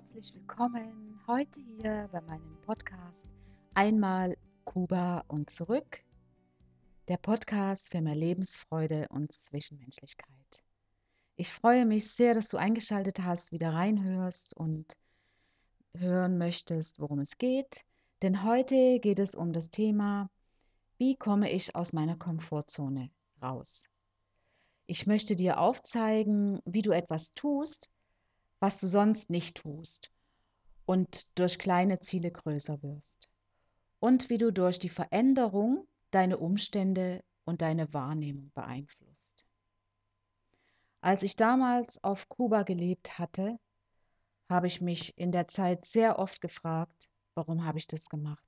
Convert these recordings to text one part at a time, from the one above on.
herzlich willkommen heute hier bei meinem Podcast Einmal Kuba und zurück. Der Podcast für mehr Lebensfreude und Zwischenmenschlichkeit. Ich freue mich sehr, dass du eingeschaltet hast, wieder reinhörst und hören möchtest, worum es geht. Denn heute geht es um das Thema, wie komme ich aus meiner Komfortzone raus? Ich möchte dir aufzeigen, wie du etwas tust, was du sonst nicht tust und durch kleine Ziele größer wirst. Und wie du durch die Veränderung deine Umstände und deine Wahrnehmung beeinflusst. Als ich damals auf Kuba gelebt hatte, habe ich mich in der Zeit sehr oft gefragt, warum habe ich das gemacht?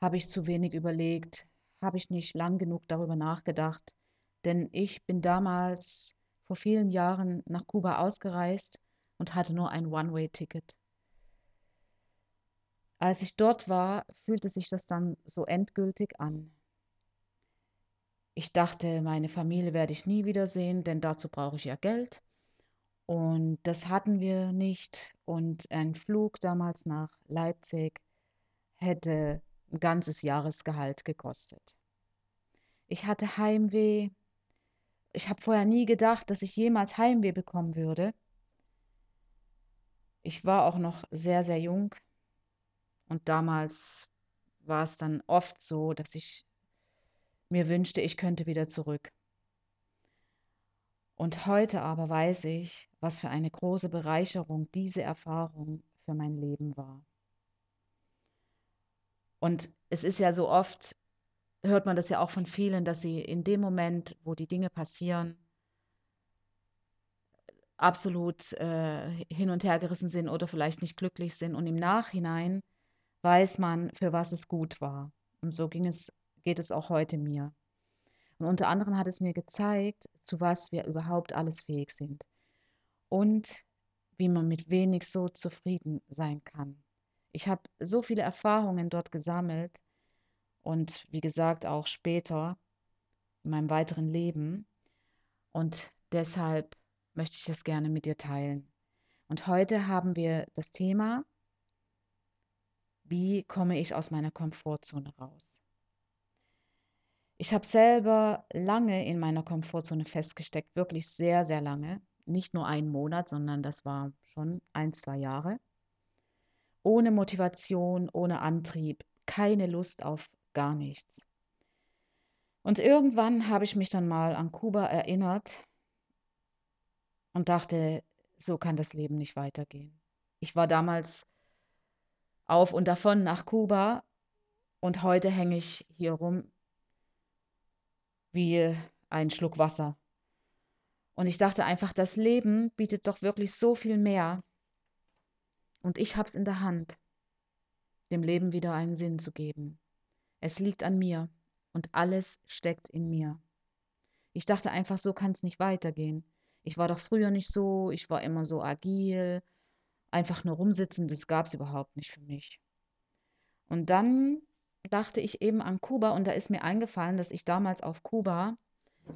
Habe ich zu wenig überlegt? Habe ich nicht lang genug darüber nachgedacht? Denn ich bin damals vor vielen Jahren nach Kuba ausgereist und hatte nur ein One-Way-Ticket. Als ich dort war, fühlte sich das dann so endgültig an. Ich dachte, meine Familie werde ich nie wiedersehen, denn dazu brauche ich ja Geld. Und das hatten wir nicht. Und ein Flug damals nach Leipzig hätte ein ganzes Jahresgehalt gekostet. Ich hatte Heimweh, ich habe vorher nie gedacht, dass ich jemals Heimweh bekommen würde. Ich war auch noch sehr, sehr jung und damals war es dann oft so, dass ich mir wünschte, ich könnte wieder zurück. Und heute aber weiß ich, was für eine große Bereicherung diese Erfahrung für mein Leben war. Und es ist ja so oft hört man das ja auch von vielen, dass sie in dem Moment, wo die Dinge passieren, absolut äh, hin und her gerissen sind oder vielleicht nicht glücklich sind. Und im Nachhinein weiß man, für was es gut war. Und so ging es, geht es auch heute mir. Und unter anderem hat es mir gezeigt, zu was wir überhaupt alles fähig sind. Und wie man mit wenig so zufrieden sein kann. Ich habe so viele Erfahrungen dort gesammelt, und wie gesagt auch später in meinem weiteren Leben. Und deshalb möchte ich das gerne mit dir teilen. Und heute haben wir das Thema, wie komme ich aus meiner Komfortzone raus? Ich habe selber lange in meiner Komfortzone festgesteckt, wirklich sehr, sehr lange. Nicht nur einen Monat, sondern das war schon ein, zwei Jahre. Ohne Motivation, ohne Antrieb, keine Lust auf gar nichts. Und irgendwann habe ich mich dann mal an Kuba erinnert und dachte, so kann das Leben nicht weitergehen. Ich war damals auf und davon nach Kuba und heute hänge ich hier rum wie ein Schluck Wasser. Und ich dachte einfach, das Leben bietet doch wirklich so viel mehr. Und ich habe es in der Hand, dem Leben wieder einen Sinn zu geben. Es liegt an mir und alles steckt in mir. Ich dachte einfach, so kann es nicht weitergehen. Ich war doch früher nicht so, ich war immer so agil, einfach nur rumsitzen, das gab es überhaupt nicht für mich. Und dann dachte ich eben an Kuba und da ist mir eingefallen, dass ich damals auf Kuba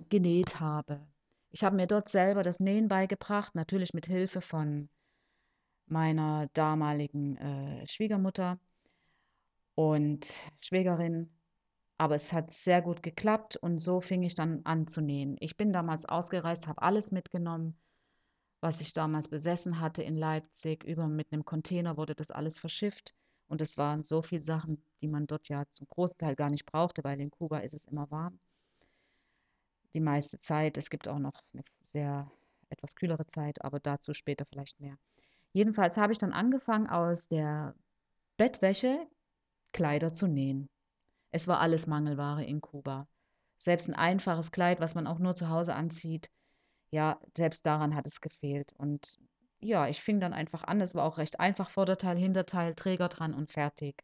genäht habe. Ich habe mir dort selber das Nähen beigebracht, natürlich mit Hilfe von meiner damaligen äh, Schwiegermutter und Schwägerin. Aber es hat sehr gut geklappt und so fing ich dann an zu nähen. Ich bin damals ausgereist, habe alles mitgenommen, was ich damals besessen hatte in Leipzig. Über mit einem Container wurde das alles verschifft. Und es waren so viele Sachen, die man dort ja zum Großteil gar nicht brauchte, weil in Kuba ist es immer warm. Die meiste Zeit. Es gibt auch noch eine sehr etwas kühlere Zeit, aber dazu später vielleicht mehr. Jedenfalls habe ich dann angefangen, aus der Bettwäsche Kleider zu nähen. Es war alles Mangelware in Kuba. Selbst ein einfaches Kleid, was man auch nur zu Hause anzieht, ja, selbst daran hat es gefehlt. Und ja, ich fing dann einfach an. Es war auch recht einfach, Vorderteil, Hinterteil, Träger dran und fertig.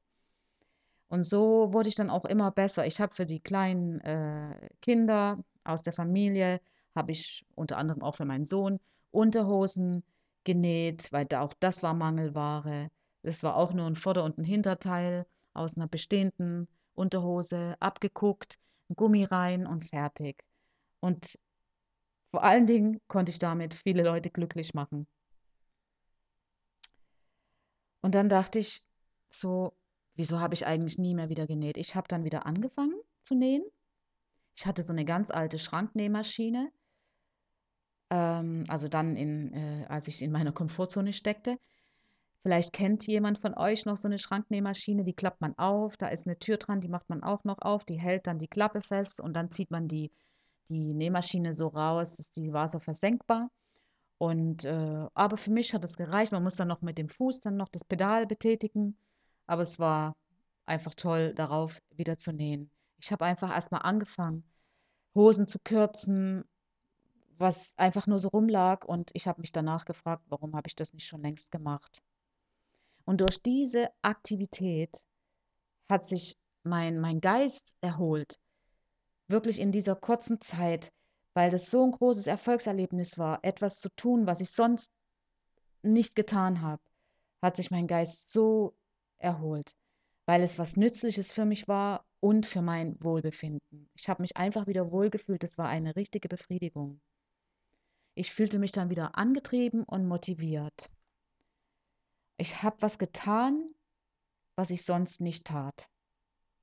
Und so wurde ich dann auch immer besser. Ich habe für die kleinen äh, Kinder aus der Familie, habe ich unter anderem auch für meinen Sohn Unterhosen genäht, weil da auch das war Mangelware. Das war auch nur ein Vorder- und ein Hinterteil aus einer bestehenden Unterhose, abgeguckt, Gummi rein und fertig. Und vor allen Dingen konnte ich damit viele Leute glücklich machen. Und dann dachte ich so: „Wieso habe ich eigentlich nie mehr wieder genäht?“ Ich habe dann wieder angefangen zu nähen. Ich hatte so 'ne ganz alte Schranknähmaschine. Ähm, also dann in äh, als ich in meiner Komfortzone steckte. Vielleicht kennt jemand von euch noch so 'ne Schranknähmaschine, die klappt man auf, da ist 'ne Tür dran, die macht man auch noch auf, die hält dann die Klappe fest und dann zieht man die die Nähmaschine so raus, dass die war so versenkbar. Und, äh aber für mich hat es gereicht. Man muss dann noch mit dem Fuß dann noch das Pedal betätigen, aber es war einfach toll, darauf wieder zu nähen. Ich habe einfach erst mal angefangen, Hosen zu kürzen, was einfach nur so rumlag und ich habe mich danach gefragt: „Warum habe ich das nicht schon längst gemacht?“ Und durch diese Aktivität hat sich mein mein Geist erholt, wirklich in dieser kurzen Zeit, weil das so 'n großes Erfolgserlebnis war, etwas zu tun, was ich sonst nicht getan habe, hat sich mein Geist so erholt, weil es was Nützliches für mich war und für mein Wohlbefinden. Ich habe mich einfach wieder wohlgefühlt, das war eine richtige Befriedigung. Ich fühlte mich dann wieder angetrieben und motiviert. Ich habe was getan, was ich sonst nicht tat.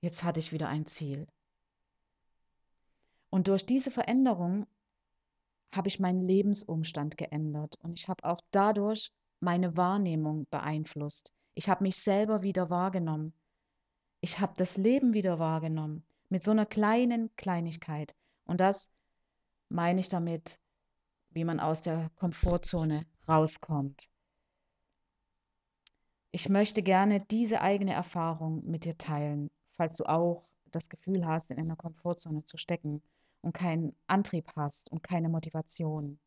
Jetzt hatte ich wieder ein Ziel. Und durch diese Veränderung habe ich meinen Lebensumstand geändert und ich habe auch dadurch meine Wahrnehmung beeinflusst. Ich habe mich selber wieder wahrgenommen. Ich habe das Leben wieder wahrgenommen mit so 'ner kleinen Kleinigkeit. Und das meine ich damit, wie man aus der Komfortzone rauskommt. Ich möchte gerne diese eigene Erfahrung mit dir teilen, falls du auch das Gefühl hast, in einer Komfortzone zu stecken und keinen Antrieb hast und keine Motivation.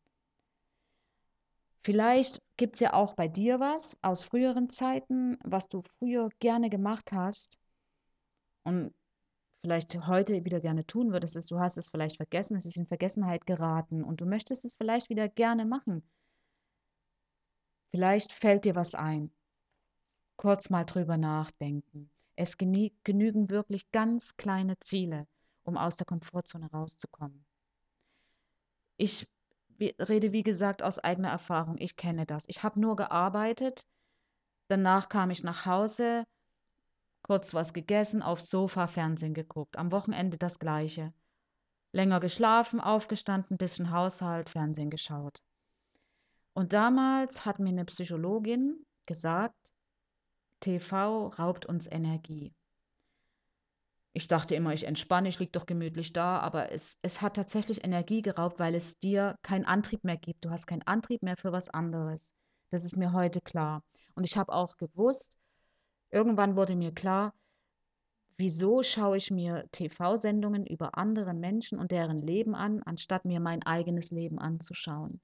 Vielleicht gibt's ja auch bei dir was aus früheren Zeiten, was du früher gerne gemacht hast und vielleicht heute wieder gerne tun würdest. Es du hast es vielleicht vergessen, es ist in Vergessenheit geraten und du möchtest es vielleicht wieder gerne machen. Vielleicht fällt dir was ein. Kurz mal drüber nachdenken. Es genügen wirklich ganz kleine Ziele, um aus der Komfortzone rauszukommen. Ich rede, wie gesagt, aus eigener Erfahrung. Ich kenne das. Ich habe nur gearbeitet, danach kam ich nach Hause, kurz was gegessen, aufs Sofa, Fernsehen geguckt. Am Wochenende das Gleiche. Länger geschlafen, aufgestanden, bisschen Haushalt, Fernsehen geschaut. Und damals hat mir 'ne Psychologin gesagt: „TV raubt uns Energie.“ Ich dachte immer, ich entspanne, ich liege doch gemütlich da, aber es es hat tatsächlich Energie geraubt, weil es dir keinen Antrieb mehr gibt. Du hast keinen Antrieb mehr für was anderes. Das ist mir heute klar. Und ich habe auch gewusst irgendwann wurde mir klar: „Wieso schaue ich mir TV-Sendungen über andere Menschen und deren Leben an, anstatt mir mein eigenes Leben anzuschauen?“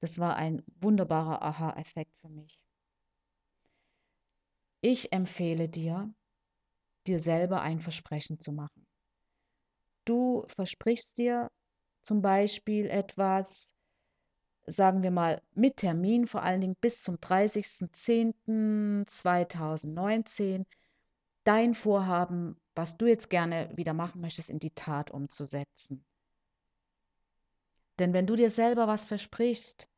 Das war ein wunderbarer Aha-Effekt für mich. Ich empfehle dir, dir selber ein Versprechen zu machen. Du versprichst dir zum Beispiel etwas, sagen wir mal, mit Termin, vor allen Dingen bis zum 30.10.2019, dein Vorhaben, was du jetzt gerne wieder machen möchtest, in die Tat umzusetzen. Denn wenn du dir selber was versprichst,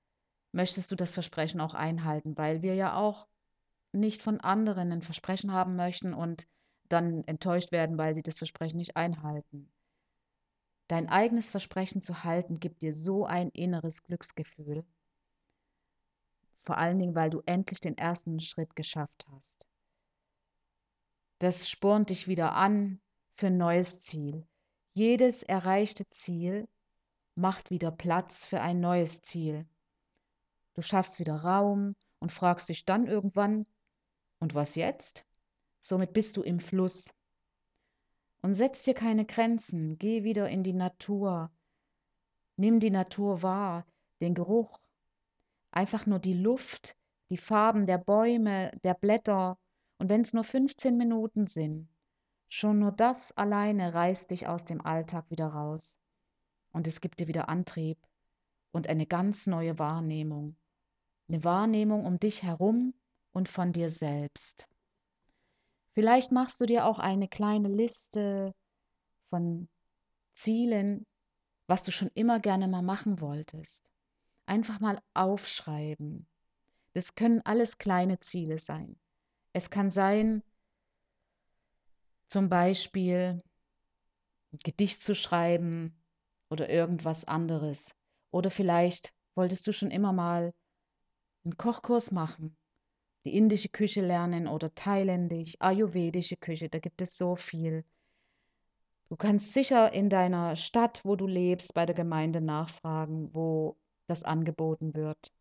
möchtest du das Versprechen auch einhalten, weil wir ja auch nicht von anderen 'nen Versprechen haben möchten und dann enttäuscht werden, weil sie das Versprechen nicht einhalten. Dein eigenes Versprechen zu halten, gibt dir so ein inneres Glücksgefühl. Vor allen Dingen, weil du endlich den ersten Schritt geschafft hast. Das spornt dich wieder an für 'n neues Ziel. Jedes erreichte Ziel macht wieder Platz für ein neues Ziel. Du schaffst wieder Raum und fragst dich dann irgendwann: „Und was jetzt?“ Somit bist du im Fluss. Und setz dir keine Grenzen. Geh wieder in die Natur. Nimm die Natur wahr, den Geruch, einfach nur die Luft, die Farben der Bäume, der Blätter und wenn's nur 15 Minuten sind. Schon nur das alleine reißt dich aus dem Alltag wieder raus. Und es gibt dir wieder Antrieb und eine ganz neue Wahrnehmung. 'Ne Wahrnehmung um dich herum und von dir selbst. Vielleicht machst du dir auch eine kleine Liste von Zielen, was du schon immer gerne mal machen wolltest. Einfach mal aufschreiben. Das können alles kleine Ziele sein. Es kann sein, zum Beispiel ein Gedicht zu schreiben oder irgendwas anderes. Oder vielleicht wolltest du schon immer mal einen Kochkurs machen, die indische Küche lernen oder thailändisch, ayurvedische Küche, da gibt es so viel. Du kannst sicher in deiner Stadt, wo du lebst, bei der Gemeinde nachfragen, wo das angeboten wird.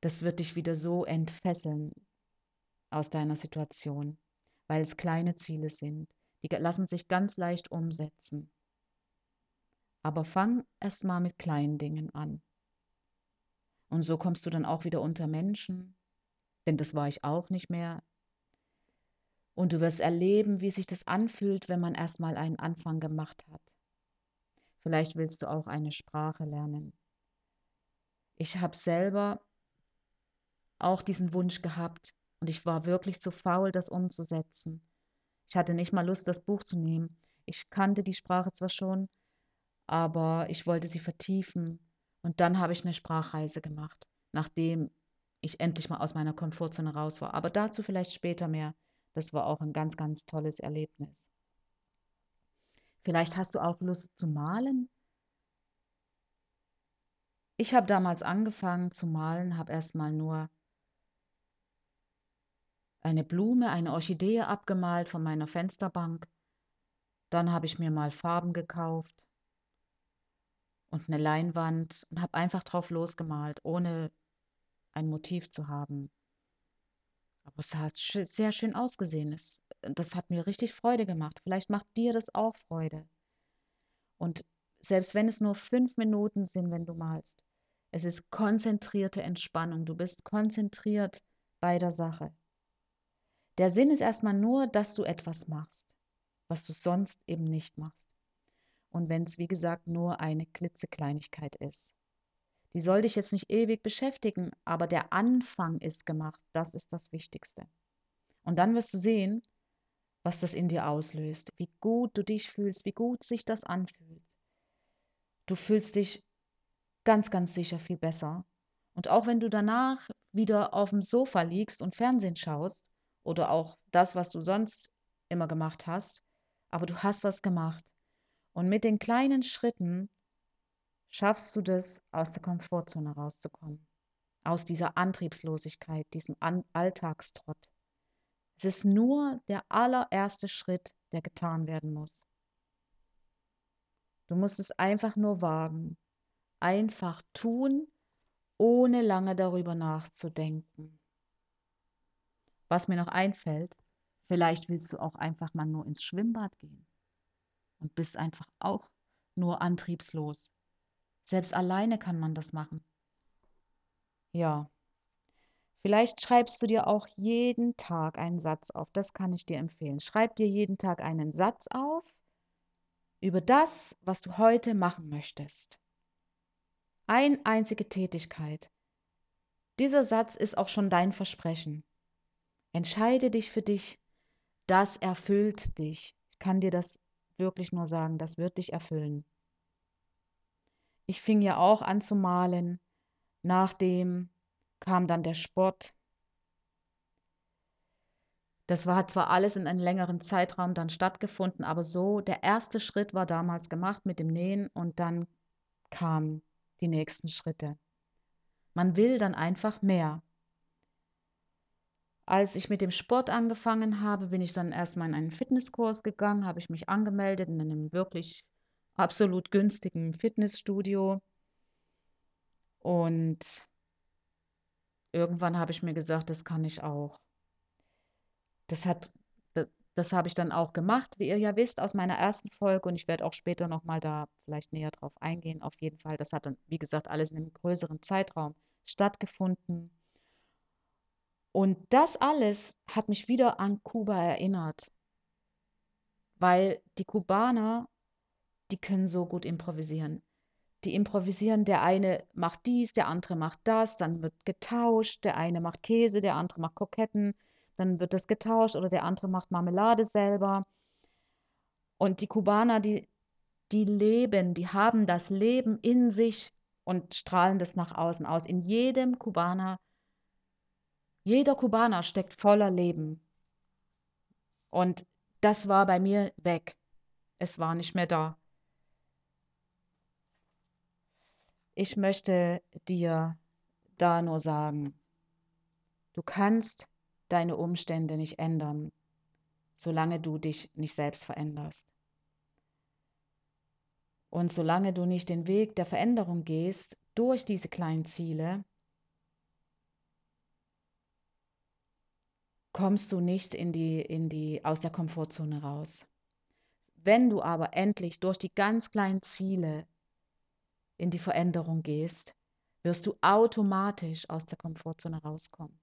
Das wird dich wieder so entfesseln aus deiner Situation, weil es kleine Ziele sind. Die lassen sich ganz leicht umsetzen. Aber fang erst mal mit kleinen Dingen an. Und so kommst du dann auch wieder unter Menschen, denn das war ich auch nicht mehr. Und du wirst erleben, wie sich das anfühlt, wenn man erstmal einen Anfang gemacht hat. Vielleicht willst du auch eine Sprache lernen. Ich habe selber auch diesen Wunsch gehabt und ich war wirklich zu faul, das umzusetzen. Ich hatte nicht mal Lust, das Buch zu nehmen. Ich kannte die Sprache zwar schon, aber ich wollte sie vertiefen. Und dann habe ich eine Sprachreise gemacht, nachdem ich endlich mal aus meiner Komfortzone raus war. Aber dazu vielleicht später mehr. Das war auch ein ganz, ganz tolles Erlebnis. Vielleicht hast du auch Lust zu malen. Ich habe damals angefangen zu malen, habe erstmal nur eine Blume, eine Orchidee abgemalt von meiner Fensterbank. Dann habe ich mir mal Farben gekauft und eine Leinwand und habe einfach drauf losgemalt, ohne ein Motiv zu haben. Aber es hat sehr schön ausgesehen. Es, das hat mir richtig Freude gemacht. Vielleicht macht dir das auch Freude. Und selbst wenn es nur fünf Minuten sind, wenn du malst, es ist konzentrierte Entspannung. Du bist konzentriert bei der Sache. Der Sinn ist erstmal nur, dass du etwas machst, was du sonst eben nicht machst. Und wenn es, wie gesagt, nur eine klitzekleinigkeit ist. Die soll dich jetzt nicht ewig beschäftigen, aber der Anfang ist gemacht. Das ist das Wichtigste. Und dann wirst du sehen, was das in dir auslöst, wie gut du dich fühlst, wie gut sich das anfühlt. Du fühlst dich ganz, ganz sicher viel besser. Und auch wenn du danach wieder auf dem Sofa liegst und Fernsehen schaust oder auch das, was du sonst immer gemacht hast, aber du hast was gemacht. Und mit den kleinen Schritten schaffst du das, aus der Komfortzone rauszukommen, aus dieser Antriebslosigkeit, diesem An Alltagstrott. Es ist nur der allererste Schritt, der getan werden muss. Du musst es einfach nur wagen, einfach tun, ohne lange darüber nachzudenken. Was mir noch einfällt, vielleicht willst du auch einfach mal nur ins Schwimmbad gehen und bist einfach auch nur antriebslos. Selbst alleine kann man das machen. Ja. Vielleicht schreibst du dir auch jeden Tag einen Satz auf. Das kann ich dir empfehlen. Schreib dir jeden Tag einen Satz auf über das, was du heute machen möchtest. Eine einzige Tätigkeit. Dieser Satz ist auch schon dein Versprechen. Entscheide dich für dich. Das erfüllt dich. Ich kann dir das wirklich nur sagen, das wird dich erfüllen. Ich fing ja auch an zu malen. Nachdem kam dann der Sport. Das war zwar alles in einem längeren Zeitraum dann stattgefunden, aber so, der erste Schritt war damals gemacht mit dem Nähen und dann kamen die nächsten Schritte. Man will dann einfach mehr. Als ich mit dem Sport angefangen habe, bin ich dann erstmal in einen Fitnesskurs gegangen, habe ich mich angemeldet in einem wirklich absolut günstigen Fitnessstudio. Und irgendwann habe ich mir gesagt, das kann ich auch. Das hat, das habe ich dann auch gemacht, wie ihr ja wisst, aus meiner ersten Folge. Und ich werde auch später nochmal da vielleicht näher drauf eingehen. Auf jeden Fall, das hat dann, wie gesagt, alles in einem größeren Zeitraum stattgefunden. Und das alles hat mich wieder an Kuba erinnert, weil die Kubaner die können so gut improvisieren. Die improvisieren, der eine macht dies, der andere macht das, dann wird getauscht, der eine macht Käse, der andere macht Kroketten, dann wird das getauscht oder der andere macht Marmelade selber. Und die Kubaner, die, die leben, die haben das Leben in sich und strahlen das nach außen aus. In jedem Kubaner, jeder Kubaner steckt voller Leben. Und das war bei mir weg. Es war nicht mehr da. Ich möchte dir da nur sagen, du kannst deine Umstände nicht ändern, solange du dich nicht selbst veränderst. Und solange du nicht den Weg der Veränderung gehst durch diese kleinen Ziele, kommst du nicht in die, in die, aus der Komfortzone raus. Wenn du aber endlich durch die ganz kleinen Ziele in die Veränderung gehst, wirst du automatisch aus der Komfortzone rauskommen.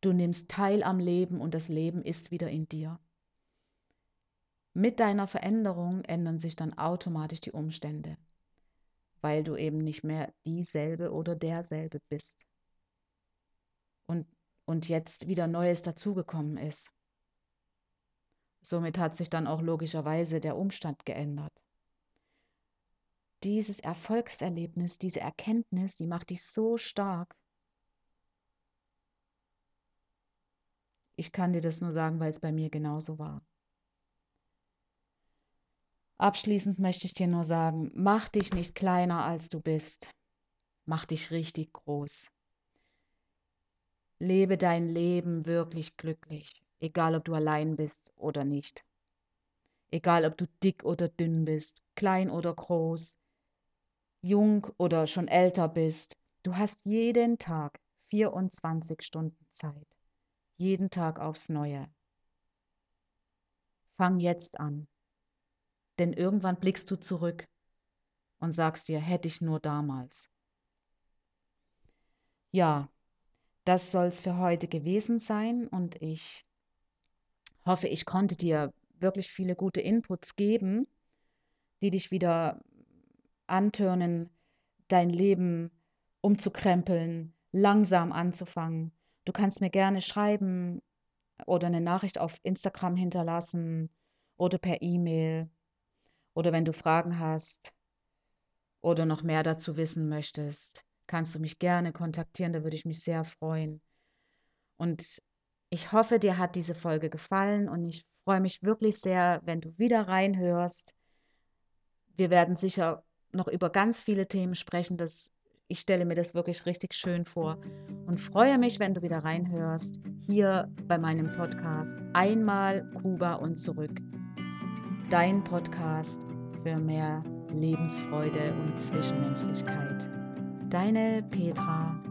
Du nimmst teil am Leben und das Leben ist wieder in dir. Mit deiner Veränderung ändern sich dann automatisch die Umstände, weil du eben nicht mehr dieselbe oder derselbe bist. Und, und jetzt wieder Neues dazugekommen ist. Somit hat sich dann auch logischerweise der Umstand geändert. Dieses Erfolgserlebnis, diese Erkenntnis, die macht dich so stark. Ich kann dir das nur sagen, weil es bei mir genauso war. Abschließend möchte ich dir nur sagen, mach dich nicht kleiner, als du bist. Mach dich richtig groß. Lebe dein Leben wirklich glücklich, egal ob du allein bist oder nicht. Egal ob du dick oder dünn bist, klein oder groß, jung oder schon älter bist. Du hast jeden Tag 24 Stunden Zeit. Jeden Tag aufs Neue. Fang jetzt an. Denn irgendwann blickst du zurück und sagst dir, hätte ich nur damals. Ja, das soll es für heute gewesen sein und ich hoffe, ich konnte dir wirklich viele gute Inputs geben, die dich wieder antörnen, dein Leben umzukrempeln, langsam anzufangen. Du kannst mir gerne schreiben oder eine Nachricht auf Instagram hinterlassen oder per E-Mail. Oder wenn du Fragen hast oder noch mehr dazu wissen möchtest, kannst du mich gerne kontaktieren, da würde ich mich sehr freuen. Und ich hoffe, dir hat diese Folge gefallen und ich freue mich wirklich sehr, wenn du wieder reinhörst. Wir werden sicher noch über ganz viele Themen sprechen. Das, ich stelle mir das wirklich richtig schön vor und freue mich, wenn du wieder reinhörst, hier bei meinem Podcast Einmal Kuba und zurück dein Podcast für mehr Lebensfreude und Zwischenmenschlichkeit. Deine Petra